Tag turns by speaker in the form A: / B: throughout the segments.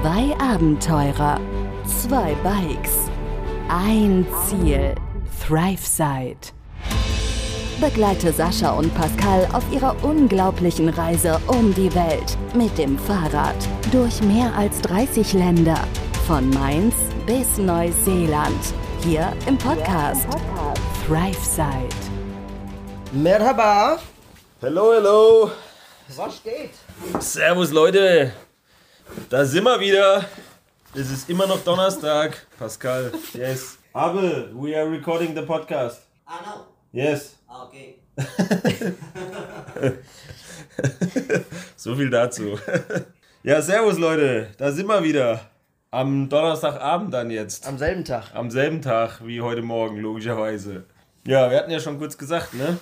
A: Zwei Abenteurer, zwei Bikes, ein Ziel. ThriveSide. Begleite Sascha und Pascal auf ihrer unglaublichen Reise um die Welt mit dem Fahrrad durch mehr als 30 Länder. Von Mainz bis Neuseeland. Hier im Podcast ThriveSide.
B: Merhaba,
C: Hello, hello.
B: was geht?
C: Servus, Leute. Da sind wir wieder. Es ist immer noch Donnerstag. Pascal, yes. Abel, we are recording the podcast.
B: Ah, no.
C: Yes.
B: Ah, okay.
C: So viel dazu. Ja, servus, Leute. Da sind wir wieder. Am Donnerstagabend dann jetzt.
B: Am selben Tag.
C: Am selben Tag wie heute Morgen, logischerweise. Ja, wir hatten ja schon kurz gesagt, ne?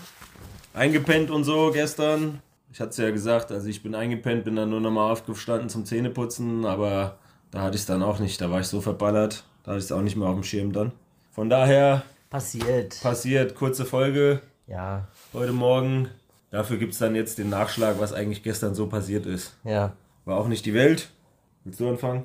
C: Eingepennt und so gestern. Ich hatte es ja gesagt, also ich bin eingepennt, bin dann nur nochmal aufgestanden zum Zähneputzen, aber da hatte ich es dann auch nicht. Da war ich so verballert, da hatte ich es auch nicht mehr auf dem Schirm dann. Von daher
B: Passiert.
C: passiert, kurze Folge
B: ja,
C: heute Morgen. Dafür gibt es dann jetzt den Nachschlag, was eigentlich gestern so passiert ist.
B: ja.
C: War auch nicht die Welt. Willst du anfangen?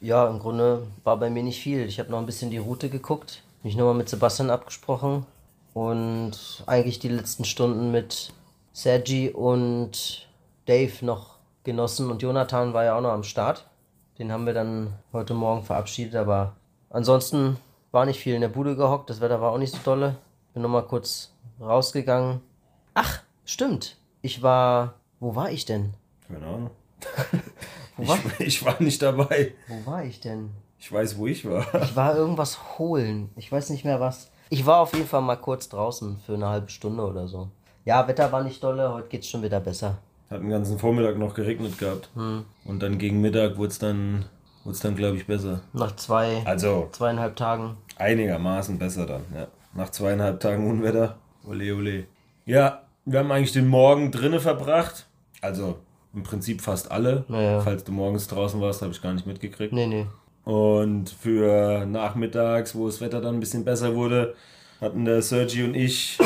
B: Ja, im Grunde war bei mir nicht viel. Ich habe noch ein bisschen die Route geguckt, mich nochmal mit Sebastian abgesprochen und eigentlich die letzten Stunden mit Sergi und Dave noch genossen und Jonathan war ja auch noch am Start. Den haben wir dann heute Morgen verabschiedet, aber ansonsten war nicht viel in der Bude gehockt. Das Wetter war auch nicht so dolle. Bin nochmal kurz rausgegangen. Ach, stimmt. Ich war. Wo war ich denn?
C: Keine Ahnung.
B: Wo war,
C: Ich, ich war nicht dabei.
B: wo war ich denn?
C: Ich weiß, wo ich war.
B: Ich war irgendwas holen. Ich weiß nicht mehr was. Ich war auf jeden Fall mal kurz draußen für eine halbe Stunde oder so. Ja, Wetter war nicht dolle, heute geht's schon wieder besser.
C: Hat den ganzen Vormittag noch geregnet gehabt. Und dann gegen Mittag wurde es dann, dann glaube ich, besser.
B: Nach zwei,
C: Also
B: zweieinhalb Tagen.
C: einigermaßen besser dann, ja. Nach zweieinhalb Tagen Unwetter. Ole, ole. Ja, wir haben eigentlich den Morgen drinnen verbracht. Also im Prinzip fast alle.
B: Naja.
C: Falls du morgens draußen warst, habe ich gar nicht mitgekriegt.
B: Nee, nee.
C: Und für nachmittags, wo das Wetter dann ein bisschen besser wurde, hatten der Sergi und ich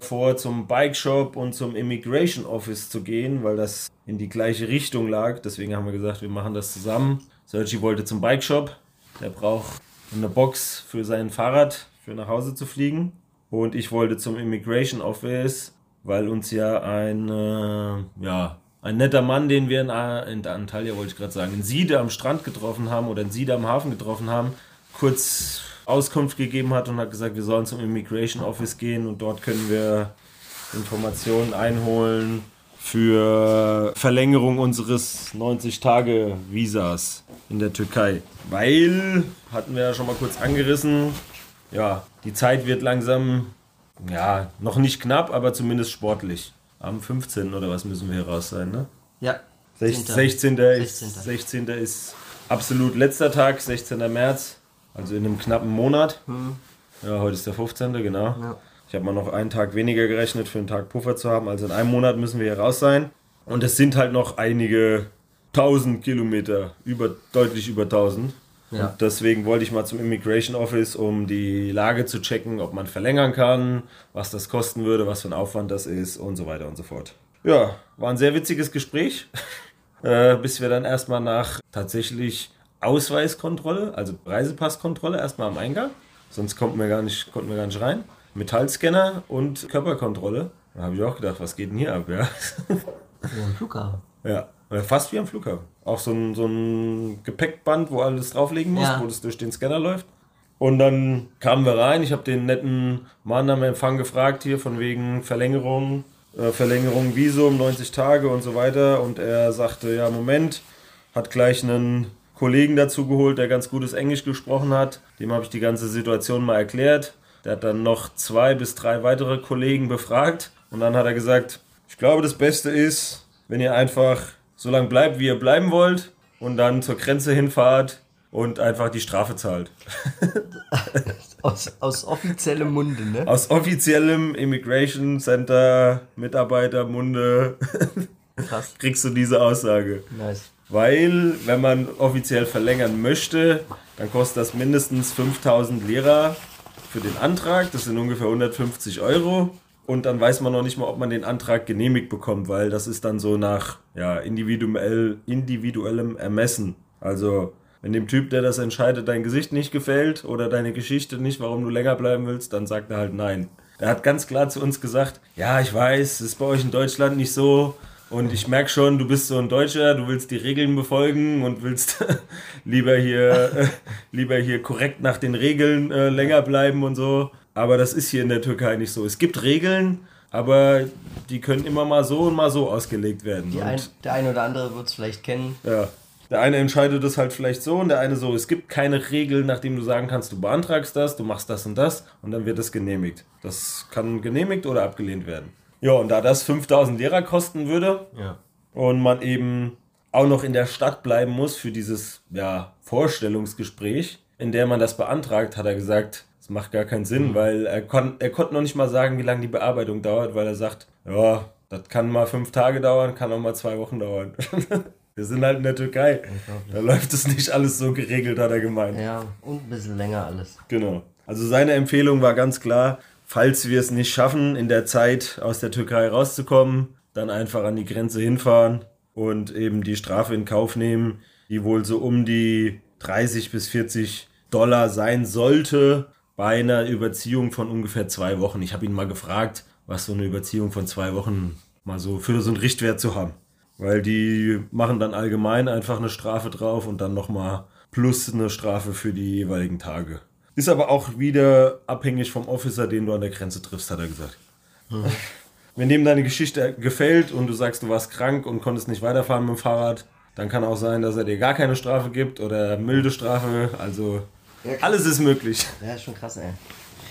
C: vor, zum Bike Shop und zum Immigration Office zu gehen, weil das in die gleiche Richtung lag. Deswegen haben wir gesagt, wir machen das zusammen. Sergi wollte zum Bike Shop. Der braucht eine Box für sein Fahrrad, für nach Hause zu fliegen. Und ich wollte zum Immigration Office, weil uns ja ein, äh, ja, ein netter Mann, den wir in, in Antalya, wollte ich gerade sagen, in Siede am Strand getroffen haben oder in Siede am Hafen getroffen haben, kurz Auskunft gegeben hat und hat gesagt, wir sollen zum Immigration Office gehen und dort können wir Informationen einholen für Verlängerung unseres 90-Tage-Visas in der Türkei. Weil, hatten wir ja schon mal kurz angerissen, ja, die Zeit wird langsam, ja, noch nicht knapp, aber zumindest sportlich. Am 15. oder was müssen wir hier raus sein, ne?
B: Ja.
C: 16.
B: 16.
C: 16. Ist,
B: 16..
C: 16. ist absolut letzter Tag, 16. März, also in einem knappen Monat. Ja, heute ist der 15. genau.
B: Ja.
C: Ich habe mal noch einen Tag weniger gerechnet, für einen Tag Puffer zu haben. Also in einem Monat müssen wir hier raus sein. Und es sind halt noch einige tausend Kilometer, über, deutlich über tausend.
B: Ja.
C: Und deswegen wollte ich mal zum Immigration Office, um die Lage zu checken, ob man verlängern kann, was das kosten würde, was für ein Aufwand das ist und so weiter und so fort. Ja, war ein sehr witziges Gespräch, äh, bis wir dann erstmal nach tatsächlich Ausweiskontrolle, also Reisepasskontrolle, erstmal am Eingang. Sonst konnten wir gar nicht, konnten wir gar nicht rein. Metallscanner und Körperkontrolle. Da habe ich auch gedacht, was geht denn hier ab, ja?
B: Wie am Flughafen.
C: Ja, fast wie am Flughafen. Auch so ein, so ein Gepäckband, wo alles drauflegen muss,
B: Ja.
C: wo das durch den Scanner läuft. Und dann kamen wir rein. Ich habe den netten Mann am Empfang gefragt hier von wegen Verlängerung, äh, Verlängerung Visum, 90 Tage und so weiter. Und er sagte, ja, Moment, hat gleich einen Kollegen dazu geholt, der ganz gutes Englisch gesprochen hat. Dem habe ich die ganze Situation mal erklärt. Der hat dann noch zwei bis drei weitere Kollegen befragt. Und dann hat er gesagt, ich glaube, das Beste ist, wenn ihr einfach so lange bleibt, wie ihr bleiben wollt und dann zur Grenze hinfahrt und einfach die Strafe zahlt.
B: Aus, aus offiziellem Munde, ne?
C: Aus offiziellem Immigration Center Mitarbeiter Munde
B: Krass.
C: kriegst du diese Aussage.
B: Nice.
C: Weil, wenn man offiziell verlängern möchte, dann kostet das mindestens 5000 Lira für den Antrag. Das sind ungefähr 150 Euro. Und dann weiß man noch nicht mal, ob man den Antrag genehmigt bekommt, weil das ist dann so nach ja, individuell, individuellem Ermessen. Also, wenn dem Typ, der das entscheidet, dein Gesicht nicht gefällt oder deine Geschichte nicht, warum du länger bleiben willst, dann sagt er halt nein. Er hat ganz klar zu uns gesagt, ja, ich weiß, es ist bei euch in Deutschland nicht so und ich merke schon, du bist so ein Deutscher, du willst die Regeln befolgen und willst lieber hier äh, lieber hier korrekt nach den Regeln äh, länger bleiben und so, aber das ist hier in der Türkei nicht so. Es gibt Regeln, aber die können immer mal so und mal so ausgelegt werden.
B: Ein, der eine oder andere wird es vielleicht kennen.
C: Ja. Der eine entscheidet es halt vielleicht so und der eine so. Es gibt keine Regel, nachdem du sagen kannst, du beantragst das, du machst das und das und dann wird es genehmigt. Das kann genehmigt oder abgelehnt werden. Ja, und da das 5000 Lehrer kosten würde
B: ja.
C: und man eben auch noch in der Stadt bleiben muss für dieses ja, Vorstellungsgespräch, in der man das beantragt, hat er gesagt, das macht gar keinen Sinn, mhm. weil er, kon er konnte noch nicht mal sagen, wie lange die Bearbeitung dauert, weil er sagt, ja, das kann mal fünf Tage dauern, kann auch mal zwei Wochen dauern. Wir sind halt in der Türkei. Da läuft es nicht alles so geregelt, hat er gemeint.
B: Ja, und ein bisschen länger alles.
C: Genau. Also seine Empfehlung war ganz klar, falls wir es nicht schaffen, in der Zeit aus der Türkei rauszukommen, dann einfach an die Grenze hinfahren und eben die Strafe in Kauf nehmen, die wohl so um die 30 bis 40 Dollar sein sollte bei einer Überziehung von ungefähr zwei Wochen. Ich habe ihn mal gefragt, was so eine Überziehung von zwei Wochen mal so für so einen Richtwert zu haben. Weil die machen dann allgemein einfach eine Strafe drauf und dann nochmal plus eine Strafe für die jeweiligen Tage. Ist aber auch wieder abhängig vom Officer, den du an der Grenze triffst, hat er gesagt. Hm. Wenn dem deine Geschichte gefällt und du sagst, du warst krank und konntest nicht weiterfahren mit dem Fahrrad, dann kann auch sein, dass er dir gar keine Strafe gibt oder milde Strafe. Also ja, alles ist möglich.
B: Ja, ist schon krass, ey.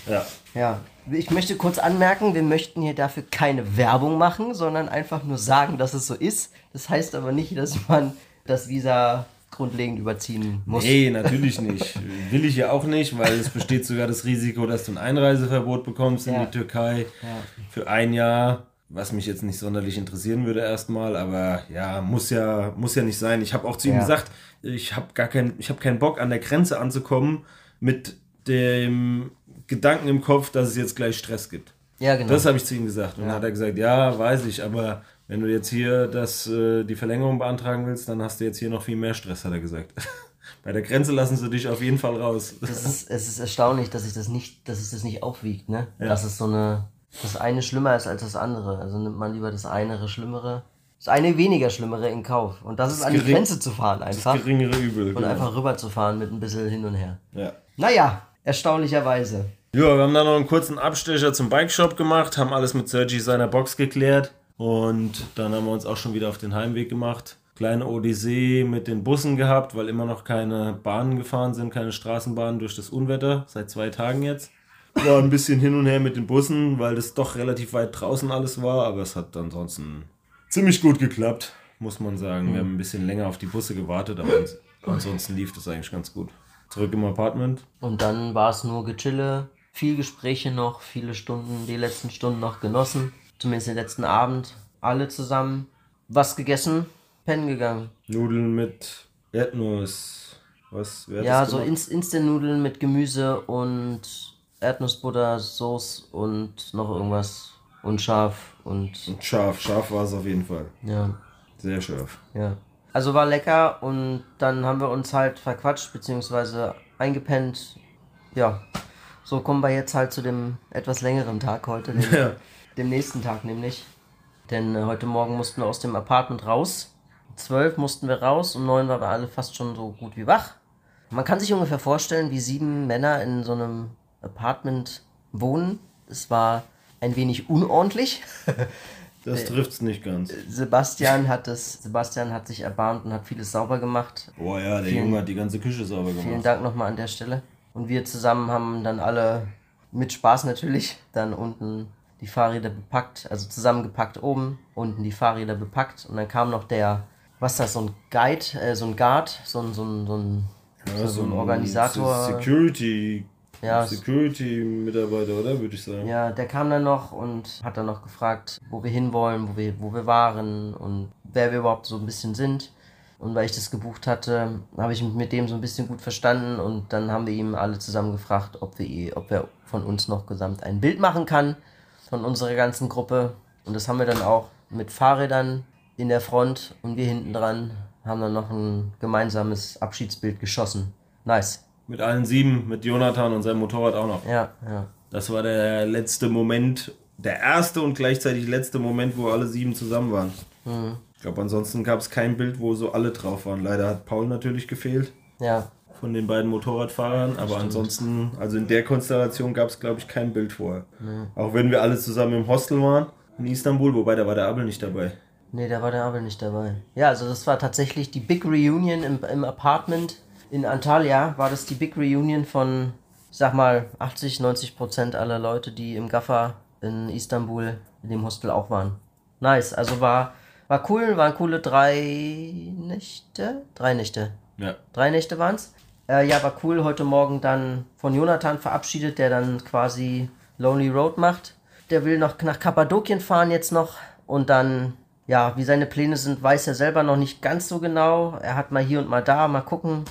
C: Ja.
B: Ja, ich möchte kurz anmerken, wir möchten hier dafür keine Werbung machen, sondern einfach nur sagen, dass es so ist. Das heißt aber nicht, dass man das Visa grundlegend überziehen muss.
C: Nee, natürlich nicht. Will ich ja auch nicht, weil es besteht sogar das Risiko, dass du ein Einreiseverbot bekommst in ja. die Türkei ja. für ein Jahr. Was mich jetzt nicht sonderlich interessieren würde erstmal, aber ja, muss ja, muss ja nicht sein. Ich habe auch zu ihm ja. gesagt, ich habe gar keinen, ich habe keinen Bock an der Grenze anzukommen mit dem Gedanken im Kopf, dass es jetzt gleich Stress gibt.
B: Ja, genau.
C: Das habe ich zu ihm gesagt. Und dann hat er gesagt, ja, weiß ich, aber wenn du jetzt hier das, äh, die Verlängerung beantragen willst, dann hast du jetzt hier noch viel mehr Stress, hat er gesagt. Bei der Grenze lassen sie dich auf jeden Fall raus.
B: Das ist, es ist erstaunlich, dass sich das nicht, dass sich das nicht aufwiegt, ne? Ja. Dass es so eine, das eine schlimmer ist als das andere. Also nimmt man lieber das eine Schlimmere, das eine weniger Schlimmere in Kauf. Und das, das ist an die Grenze zu fahren einfach.
C: Das geringere Übel.
B: Und genau. einfach rüber zu fahren mit ein bisschen hin und her.
C: Ja.
B: Naja, Erstaunlicherweise.
C: Ja, wir haben dann noch einen kurzen Abstecher zum Bikeshop gemacht, haben alles mit Sergi seiner Box geklärt und dann haben wir uns auch schon wieder auf den Heimweg gemacht. Kleine Odyssee mit den Bussen gehabt, weil immer noch keine Bahnen gefahren sind, keine Straßenbahnen durch das Unwetter, seit zwei Tagen jetzt. War ein bisschen hin und her mit den Bussen, weil das doch relativ weit draußen alles war, aber es hat ansonsten ziemlich gut geklappt, muss man sagen. Wir haben ein bisschen länger auf die Busse gewartet, aber ansonsten lief das eigentlich ganz gut. Zurück im Apartment.
B: Und dann war es nur Gechille, viel Gespräche noch, viele Stunden, die letzten Stunden noch genossen. Zumindest den letzten Abend. Alle zusammen. Was gegessen, pennen gegangen.
C: Nudeln mit Erdnuss. Was?
B: Wer ja, so Inst Instant-Nudeln mit Gemüse und Erdnussbutter, Soße und noch irgendwas. Und scharf und.
C: Und scharf, scharf war es auf jeden Fall.
B: Ja.
C: Sehr scharf.
B: Ja. Also war lecker und dann haben wir uns halt verquatscht bzw. eingepennt. Ja, so kommen wir jetzt halt zu dem etwas längeren Tag heute, ja. Dem nächsten Tag nämlich. Denn äh, heute Morgen mussten wir aus dem Apartment raus. Um 12 mussten wir raus, um 9 waren wir alle fast schon so gut wie wach. Man kann sich ungefähr vorstellen, wie sieben Männer in so einem Apartment wohnen. Es war ein wenig unordentlich.
C: Das trifft es nicht ganz.
B: Sebastian hat das, Sebastian hat sich erbarmt und hat vieles sauber gemacht.
C: Boah ja, der vielen, Junge hat die ganze Küche sauber gemacht.
B: Vielen Dank nochmal an der Stelle. Und wir zusammen haben dann alle mit Spaß natürlich dann unten die Fahrräder bepackt, also zusammengepackt oben, unten die Fahrräder bepackt und dann kam noch der, was ist das, so ein Guide, äh, so ein Guard, so ein, so ein, so ein, ja, so ein Organisator.
C: Security ja, Security-Mitarbeiter, oder? Würde ich sagen.
B: Ja, der kam dann noch und hat dann noch gefragt, wo wir hinwollen, wo wir, wo wir waren und wer wir überhaupt so ein bisschen sind. Und weil ich das gebucht hatte, habe ich mich mit dem so ein bisschen gut verstanden und dann haben wir ihm alle zusammen gefragt, ob wir, ob er von uns noch gesamt ein Bild machen kann, von unserer ganzen Gruppe. Und das haben wir dann auch mit Fahrrädern in der Front und wir hinten dran haben dann noch ein gemeinsames Abschiedsbild geschossen. Nice.
C: Mit allen sieben, mit Jonathan und seinem Motorrad auch noch.
B: Ja, ja.
C: Das war der letzte Moment, der erste und gleichzeitig letzte Moment, wo alle sieben zusammen waren.
B: Mhm.
C: Ich glaube, ansonsten gab es kein Bild, wo so alle drauf waren. Leider hat Paul natürlich gefehlt
B: Ja,
C: von den beiden Motorradfahrern, aber ansonsten, also in der Konstellation gab es, glaube ich, kein Bild vorher. Auch wenn wir alle zusammen im Hostel waren in Istanbul, wobei da war der Abel nicht dabei.
B: Nee, da war der Abel nicht dabei. Ja, also das war tatsächlich die Big Reunion im, im Apartment in Antalya. War das die Big Reunion von, ich sag mal, 80, 90 Prozent aller Leute, die im Gaffa in Istanbul in dem Hostel auch waren. Nice, also war, war cool, waren coole drei Nächte. Drei Nächte.
C: Ja.
B: Drei Nächte waren's. Äh, ja, war cool. Heute Morgen dann von Jonathan verabschiedet, der dann quasi Lonely Road macht. Der will noch nach Kappadokien fahren jetzt noch und dann, ja, wie seine Pläne sind, weiß er selber noch nicht ganz so genau. Er hat mal hier und mal da, mal gucken.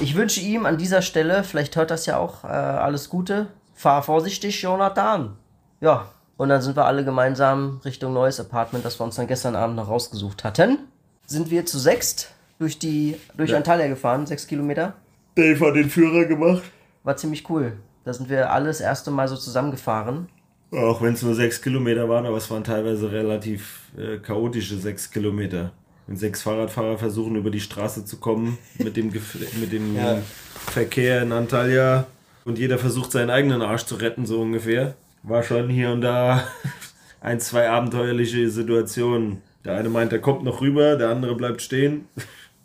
B: Ich wünsche ihm an dieser Stelle, vielleicht hört das ja auch, äh, alles Gute. Fahr vorsichtig, Jonathan. Ja, und dann sind wir alle gemeinsam Richtung neues Apartment, das wir uns dann gestern Abend noch rausgesucht hatten. Sind wir zu sechst durch die durch
C: Ja.
B: Antalya gefahren, sechs Kilometer.
C: Dave hat den Führer gemacht.
B: War ziemlich cool. Da sind wir alle das erste Mal so zusammengefahren.
C: Auch wenn es nur sechs Kilometer waren, aber es waren teilweise relativ äh, chaotische sechs Kilometer. Wenn sechs Fahrradfahrer versuchen, über die Straße zu kommen mit dem, Gef mit dem
B: Ja.
C: Verkehr in Antalya und jeder versucht, seinen eigenen Arsch zu retten, so ungefähr, war schon hier und da ein, zwei abenteuerliche Situationen. Der eine meint, er kommt noch rüber, der andere bleibt stehen.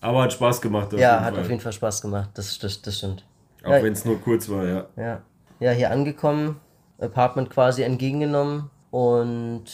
C: Aber hat Spaß gemacht.
B: Ja, hat
C: Fall.
B: auf jeden Fall Spaß gemacht. Das, das, das stimmt.
C: Auch
B: Ja.
C: wenn es nur kurz war, ja.
B: Ja. Ja, hier angekommen, Apartment quasi entgegengenommen und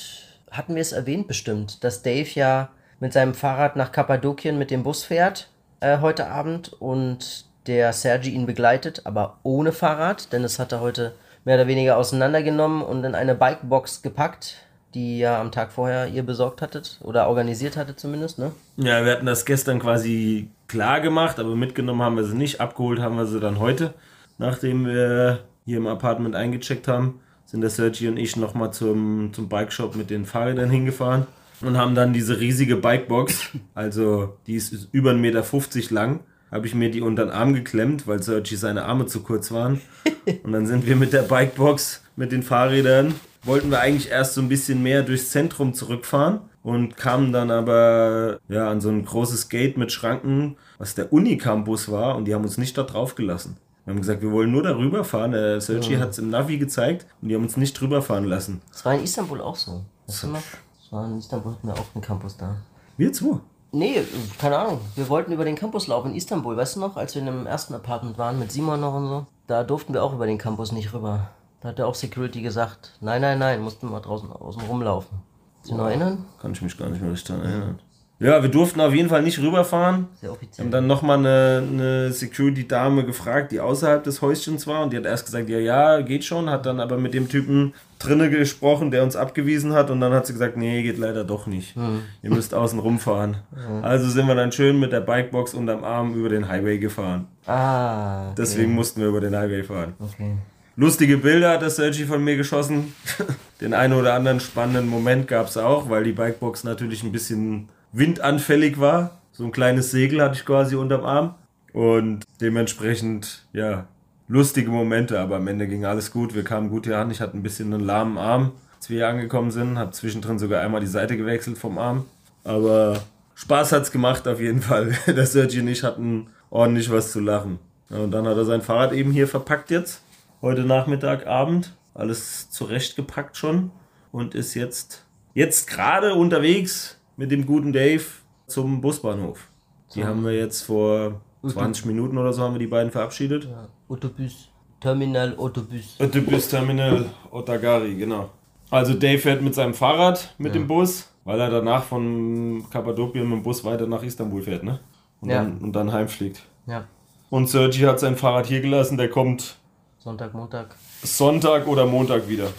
B: hatten wir es erwähnt bestimmt, dass Dave ja mit seinem Fahrrad nach Kappadokien mit dem Bus fährt äh, heute Abend und der Sergi ihn begleitet, aber ohne Fahrrad, denn das hat er heute mehr oder weniger auseinandergenommen und in eine Bikebox gepackt, die ihr am Tag vorher ihr besorgt hattet oder organisiert hattet zumindest, ne?
C: Ja, wir hatten das gestern quasi klar gemacht, aber mitgenommen haben wir sie nicht. Abgeholt haben wir sie dann heute, nachdem wir hier im Apartment eingecheckt haben. Sind der Sergi und ich nochmal zum, zum Bikeshop mit den Fahrrädern hingefahren und haben dann diese riesige Bikebox, also die ist über 1,50 Meter lang, habe ich mir die unter den Arm geklemmt, weil Sergi seine Arme zu kurz waren. Und dann sind wir mit der Bikebox, mit den Fahrrädern, wollten wir eigentlich erst so ein bisschen mehr durchs Zentrum zurückfahren und kamen dann aber ja an so ein großes Gate mit Schranken, was der Unicampus war und die haben uns nicht da drauf gelassen. Wir haben gesagt, wir wollen nur darüber fahren. Der Sergi hat es im Navi gezeigt und die haben uns nicht drüber fahren lassen.
B: Das war in Istanbul auch so. Weißt du noch? Das war in Istanbul hatten wir auch einen Campus da.
C: Wir zwei.
B: Nee, keine Ahnung. Wir wollten über den Campus laufen in Istanbul, weißt du noch, als wir in dem ersten Apartment waren mit Simon noch und so. Da durften wir auch über den Campus nicht rüber. Da hat ja auch Security gesagt, nein, nein, nein, mussten wir draußen außen rumlaufen. Dich noch erinnern?
C: Kann ich mich gar nicht mehr daran erinnern. Ja, wir durften auf jeden Fall nicht rüberfahren.
B: Sehr offiziell.
C: haben dann nochmal eine, eine Security-Dame gefragt, die außerhalb des Häuschens war und die hat erst gesagt, ja, ja, geht schon, hat dann aber mit dem Typen drinnen gesprochen, der uns abgewiesen hat und dann hat sie gesagt, nee, geht leider doch nicht. Ihr müsst außen rumfahren. Also sind wir dann schön mit der Bikebox unterm Arm über den Highway gefahren.
B: Ah, okay.
C: Deswegen mussten wir über den Highway fahren.
B: Okay.
C: Lustige Bilder hat der Sergi von mir geschossen. Den einen oder anderen spannenden Moment gab es auch, weil die Bikebox natürlich ein bisschen windanfällig war. So ein kleines Segel hatte ich quasi unterm Arm. Und dementsprechend, ja, lustige Momente, aber am Ende ging alles gut. Wir kamen gut hier an. Ich hatte ein bisschen einen lahmen Arm, als wir hier angekommen sind. Habe zwischendrin sogar einmal die Seite gewechselt vom Arm. Aber Spaß hat's gemacht auf jeden Fall. Der Sergi und ich hatten ordentlich was zu lachen. Und dann hat er sein Fahrrad eben hier verpackt jetzt. Heute Nachmittag, Abend. Alles zurechtgepackt schon. Und ist jetzt, jetzt gerade unterwegs mit dem guten Dave zum Busbahnhof. Die haben wir jetzt vor 20 Minuten oder so haben wir die beiden verabschiedet.
B: Ja. Autobus. Terminal Autobus.
C: Autobus Terminal Otagari, genau. Also Dave fährt mit seinem Fahrrad mit dem Bus, weil er danach von Kappadokien mit dem Bus weiter nach Istanbul fährt, ne? Und,
B: Ja.
C: dann, und dann heimfliegt.
B: Ja.
C: Und Sergi hat sein Fahrrad hier gelassen, der kommt
B: Sonntag, Montag.
C: Sonntag oder Montag wieder.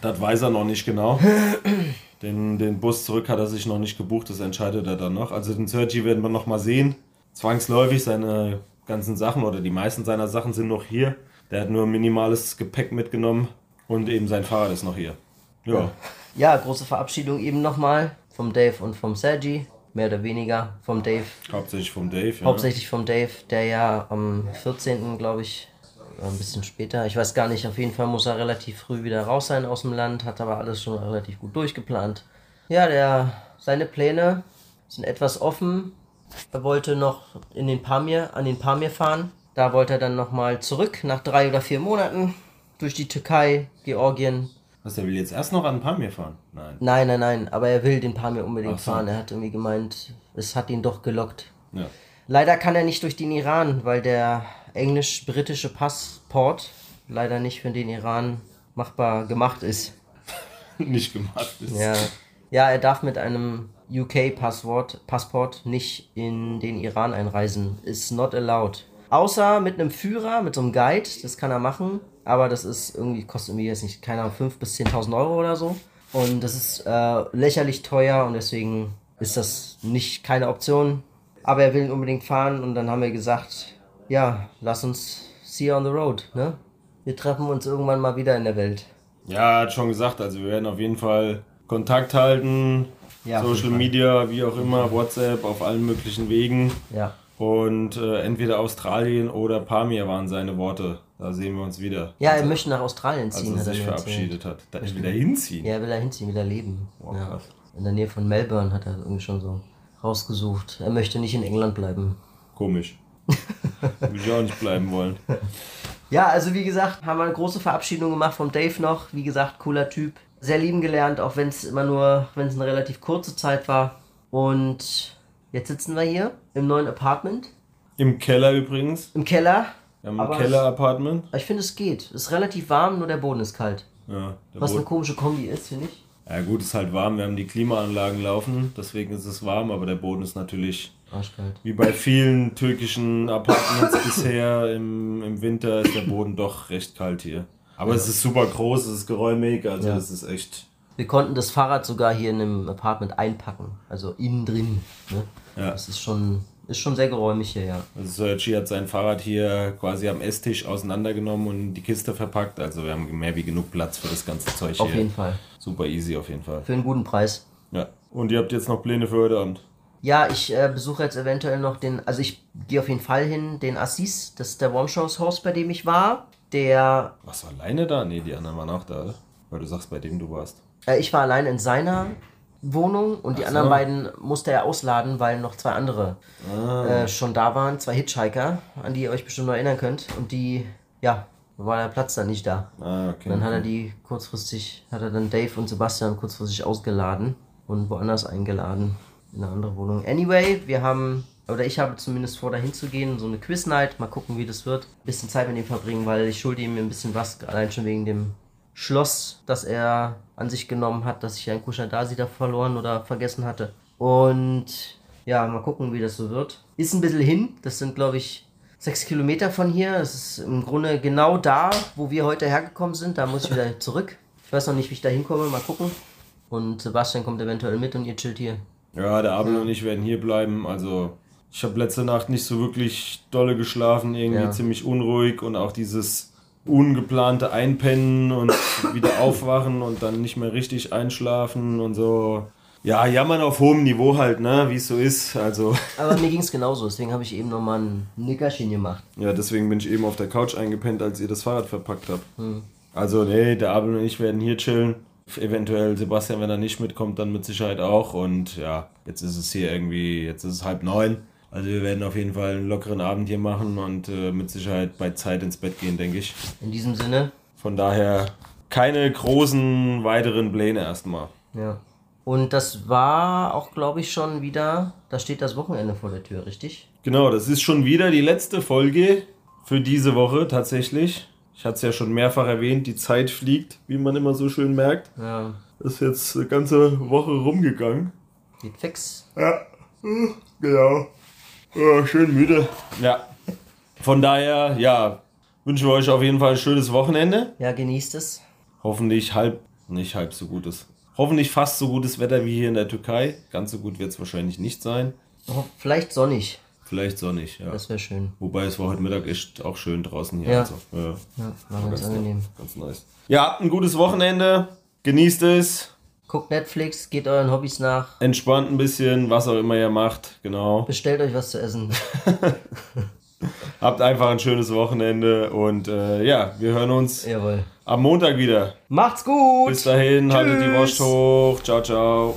C: Das weiß er noch nicht genau. Den, den Bus zurück hat er sich noch nicht gebucht, das entscheidet er dann noch. Also den Sergi werden wir noch mal sehen. Zwangsläufig seine ganzen Sachen oder die meisten seiner Sachen sind noch hier. Der hat nur minimales Gepäck mitgenommen und eben sein Fahrrad ist noch hier. Ja,
B: Ja, große Verabschiedung eben nochmal vom Dave und vom Sergi. mehr oder weniger vom Dave.
C: Hauptsächlich vom Dave. Ja.
B: Hauptsächlich vom Dave, der ja am 14. glaube ich, ein bisschen später, ich weiß gar nicht, auf jeden Fall muss er relativ früh wieder raus sein aus dem Land, hat aber alles schon relativ gut durchgeplant. Ja, der, seine Pläne sind etwas offen. Er wollte noch in den Pamir, an den Pamir fahren. Da wollte er dann nochmal zurück nach drei oder vier Monaten durch die Türkei, Georgien.
C: Was, der will jetzt erst noch an Pamir fahren? Nein.
B: Nein, nein, nein, aber er will den Pamir unbedingt
C: so.
B: fahren. Er hat irgendwie gemeint, es hat ihn doch gelockt.
C: Ja.
B: Leider kann er nicht durch den Iran, weil der englisch-britische Passport leider nicht für den Iran machbar gemacht ist.
C: Nicht gemacht ist.
B: Ja, ja er darf mit einem UK-Passport Passport nicht in den Iran einreisen. Ist not allowed. Außer mit einem Führer, mit so einem Guide, das kann er machen, aber das ist irgendwie, kostet irgendwie jetzt nicht, keine Ahnung, 5.000 bis 10.000 Euro oder so. Und das ist äh, lächerlich teuer und deswegen ist das nicht keine Option. Aber er will unbedingt fahren und dann haben wir gesagt, ja, lass uns see you on the road, ne? Wir treffen uns irgendwann mal wieder in der Welt.
C: Ja, er hat schon gesagt, also wir werden auf jeden Fall Kontakt halten.
B: Ja,
C: Social. Media, wie auch immer, WhatsApp, auf allen möglichen Wegen.
B: Ja.
C: Und äh, entweder Australien oder Pamir waren seine Worte. Da sehen wir uns wieder.
B: Ja, er möchte nach Australien
C: als
B: ziehen,
C: er
B: hat er
C: sich
B: mir erzählt.
C: verabschiedet hat. Da will er hinziehen.
B: Ja, will er hinziehen, will er leben.
C: Wow,
B: ja. In der Nähe von Melbourne hat er irgendwie schon so rausgesucht. Er möchte nicht in England bleiben.
C: Komisch. Würde ich auch nicht bleiben wollen.
B: Ja, also wie gesagt, haben wir eine große Verabschiedung gemacht vom Dave noch. Wie gesagt, cooler Typ. Sehr lieben gelernt, auch wenn es immer nur, wenn es eine relativ kurze Zeit war. Und jetzt sitzen wir hier im neuen Apartment.
C: Im Keller übrigens.
B: Im Keller.
C: Wir haben ein Keller-Apartment.
B: Ich finde, es geht. Es ist relativ warm, nur der Boden ist kalt.
C: Ja, der
B: Was eine
C: Boden-
B: komische Kombi ist, finde ich.
C: ja gut, ist halt warm. Wir haben die Klimaanlagen laufen, deswegen ist es warm, aber der Boden ist natürlich
B: Arschkalt.
C: wie bei vielen türkischen Apartments bisher im, im Winter ist der Boden doch recht kalt hier. Aber es ist super groß, es ist geräumig, also
B: Ja.
C: es ist echt.
B: Wir konnten das Fahrrad sogar hier in einem Apartment einpacken. Also innen drin. Ne?
C: Ja.
B: Das ist schon, ist schon sehr geräumig hier, ja.
C: Also Sergi hat sein Fahrrad hier quasi am Esstisch auseinandergenommen und die Kiste verpackt. Also wir haben mehr wie genug Platz für das ganze Zeug
B: Auf
C: hier.
B: jeden Fall.
C: Super easy auf jeden Fall.
B: Für einen guten Preis.
C: Ja. Und ihr habt jetzt noch Pläne für heute Abend?
B: Ja, ich äh, besuche jetzt eventuell noch den, also ich gehe auf jeden Fall hin, den Assis, das ist der Warm Shows Host, bei dem ich war. Der,
C: Warst du alleine da? Nee, die anderen waren auch da? Weil du sagst, bei dem du warst.
B: äh, ich war allein in seiner Wohnung und die
C: Ach so.
B: anderen beiden musste er ausladen, weil noch zwei andere
C: Ah.
B: äh, schon da waren, zwei Hitchhiker, an die ihr euch bestimmt noch erinnern könnt. Und die, ja, war der Platz dann nicht da.
C: Ah, okay.
B: Dann hat er die kurzfristig, hat er dann Dave und Sebastian kurzfristig ausgeladen und woanders eingeladen. In eine andere Wohnung. Anyway, wir haben, oder ich habe zumindest vor, dahin zu gehen, so eine Quiz-Night, mal gucken, wie das wird. bisschen Zeit mit ihm verbringen, weil ich schulde ihm ein bisschen was, allein schon wegen dem Schloss, das er an sich genommen hat, dass ich ein Kushadasi da verloren oder vergessen hatte. Und ja, mal gucken, wie das so wird. Ist ein bisschen hin, das sind glaube ich sechs Kilometer von hier. Es ist im Grunde genau da, wo wir heute hergekommen sind. Da muss ich wieder zurück. Ich weiß noch nicht, wie ich da hinkomme, mal gucken. Und Sebastian kommt eventuell mit und ihr chillt hier.
C: Ja, der Abel und ich werden hier bleiben. Also, ich habe letzte Nacht nicht so wirklich dolle geschlafen, irgendwie
B: Ja.
C: ziemlich unruhig und auch dieses ungeplante Einpennen und wieder aufwachen und dann nicht mehr richtig einschlafen und so. Ja, jammern auf hohem Niveau halt, ne, wie es so ist. Also,
B: Aber mir ging es genauso, deswegen habe ich eben nochmal ein Nickerchen gemacht.
C: ja, deswegen bin ich eben auf der Couch eingepennt, als ihr das Fahrrad verpackt habt. Also, nee, der Abel und ich werden hier chillen. Eventuell Sebastian, wenn er nicht mitkommt, dann mit Sicherheit auch. Und ja, jetzt ist es hier irgendwie, jetzt ist es halb neun. Also wir werden auf jeden Fall einen lockeren Abend hier machen und äh, mit Sicherheit bei Zeit ins Bett gehen, denke ich.
B: In diesem Sinne,
C: Von daher keine großen weiteren Pläne erstmal.
B: ja. Und das war auch, glaube ich, schon wieder, da steht das Wochenende vor der Tür, richtig?
C: Genau, das ist schon wieder die letzte Folge für diese Woche tatsächlich. Ich hatte es ja schon mehrfach erwähnt, die Zeit fliegt, wie man immer so schön merkt.
B: Ja,
C: ist jetzt eine ganze Woche rumgegangen.
B: geht fix.
C: Ja, genau. Ja, schön müde. Ja. Von daher, ja, wünschen wir euch auf jeden Fall ein schönes Wochenende.
B: Ja, genießt es.
C: Hoffentlich halb, nicht halb so gutes. Hoffentlich fast so gutes Wetter wie hier in der Türkei. Ganz so gut wird es wahrscheinlich nicht sein.
B: Oh, Vielleicht sonnig,
C: Vielleicht sonnig, ja.
B: das wäre schön.
C: Wobei es war heute Mittag echt auch schön draußen hier.
B: Ja.
C: Also, ja.
B: Ja, war ganz
C: Ganz,
B: angenehm.
C: ganz nice. Ja, habt ein gutes Wochenende. Genießt es.
B: Guckt Netflix, geht euren Hobbys nach,
C: Entspannt ein bisschen, was auch immer ihr macht, genau.
B: bestellt euch was zu essen.
C: Habt einfach ein schönes Wochenende und äh, ja, wir hören uns
B: Jawohl.
C: am Montag wieder.
B: Macht's gut!
C: Bis dahin, haltet die
B: Tschüss.
C: Wurst hoch. Ciao, ciao.